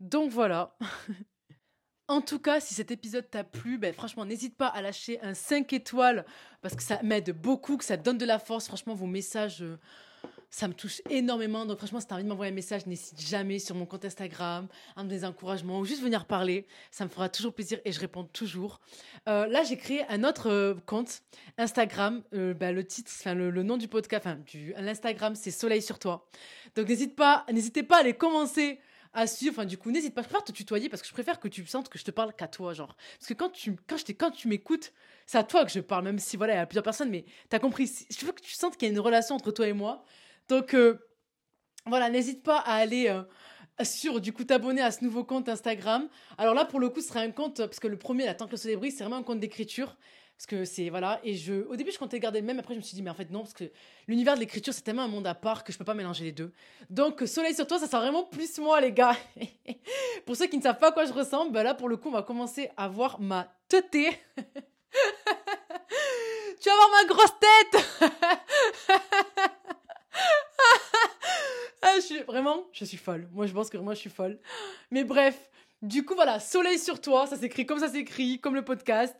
Donc voilà. en tout cas, si cet épisode t'a plu, ben franchement, n'hésite pas à lâcher un 5 étoiles parce que ça m'aide beaucoup, que ça donne de la force. Franchement, vos messages. Ça me touche énormément. Donc, franchement, si tu as envie de m'envoyer un message, n'hésite jamais sur mon compte Instagram, un des encouragements ou juste venir parler. Ça me fera toujours plaisir et je réponds toujours. Euh, là, j'ai créé un autre euh, compte Instagram. Euh, bah, le titre, le, nom du podcast, enfin, du, l'Instagram, c'est Soleil sur toi. Donc, n'hésite pas, n'hésitez pas à les commencer à suivre. Enfin, du coup, n'hésite pas. Je préfère te tutoyer parce que je préfère que tu sentes que je te parle qu'à toi, genre. Parce que quand tu, quand je quand tu m'écoutes, c'est à toi que je parle, même si voilà, il y a plusieurs personnes, mais tu as compris. Je veux que tu sentes qu'il y a une relation entre toi et moi. Donc euh, voilà, n'hésite pas à aller euh, sur du coup t'abonner à ce nouveau compte Instagram. Alors là pour le coup ce sera un compte parce que le premier là tant que le soleil c'est vraiment un compte d'écriture parce que c'est voilà et je au début je comptais garder le même après je me suis dit mais en fait non parce que l'univers de l'écriture c'est tellement un monde à part que je peux pas mélanger les deux. Donc soleil sur toi ça sera vraiment plus moi les gars. pour ceux qui ne savent pas à quoi je ressemble, bah là pour le coup on va commencer à voir ma teuté. tu vas voir ma grosse tête je suis vraiment, je suis folle. Moi, je pense que moi, je suis folle. Mais bref, du coup, voilà, soleil sur toi, ça s'écrit comme ça s'écrit, comme le podcast.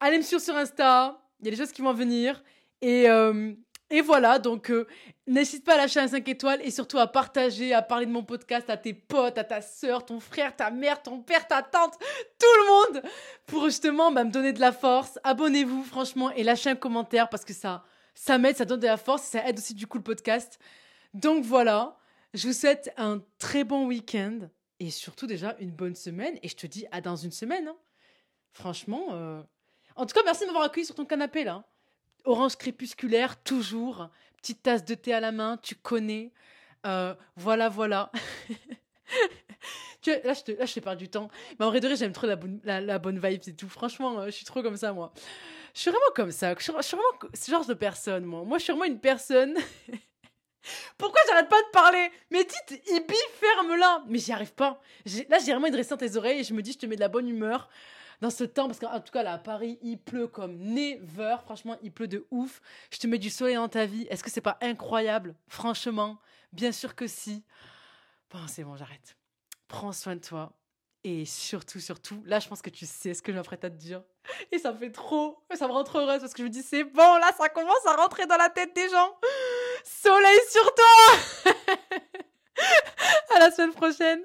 Allez me suivre sur Insta, il y a des choses qui vont venir. Et, euh, et voilà, donc euh, n'hésite pas à lâcher un 5 étoiles et surtout à partager, à parler de mon podcast à tes potes, à ta soeur, ton frère, ta mère, ton père, ta tante, tout le monde, pour justement bah, me donner de la force. Abonnez-vous franchement et lâchez un commentaire parce que ça, ça m'aide, ça donne de la force ça aide aussi du coup le podcast. Donc voilà, je vous souhaite un très bon week-end et surtout déjà une bonne semaine et je te dis à dans une semaine. Hein. Franchement, euh, en tout cas merci de m'avoir accueilli sur ton canapé là. Orange crépusculaire, toujours. Petite tasse de thé à la main, tu connais. Euh, voilà, voilà. là, je te, là, je te parle du temps. Mais en vrai de vrai, j'aime trop la bonne, la, bonne vibe et tout. Franchement, euh, je suis trop comme ça, moi. Je suis vraiment comme ça. Je suis, vraiment ce genre de personne, moi. Moi, je suis vraiment une personne. Pourquoi j'arrête pas de parler? Mais dites, Ibi, ferme-la Mais j'y arrive pas. Là, j'ai vraiment une tes oreilles et je me dis, je te mets de la bonne humeur dans ce temps, parce qu'en tout cas là à Paris, il pleut comme never. Franchement, il pleut de ouf. Je te mets du soleil dans ta vie. Est-ce que c'est pas incroyable? Franchement, bien sûr que si. Bon, c'est bon, j'arrête. Prends soin de toi. Et surtout, surtout, là, je pense que tu sais ce que je m'apprête à te dire. Et ça me fait trop, ça me rend trop heureuse parce que je me dis, c'est bon, là, ça commence à rentrer dans la tête des gens. Soleil sur toi. À la semaine prochaine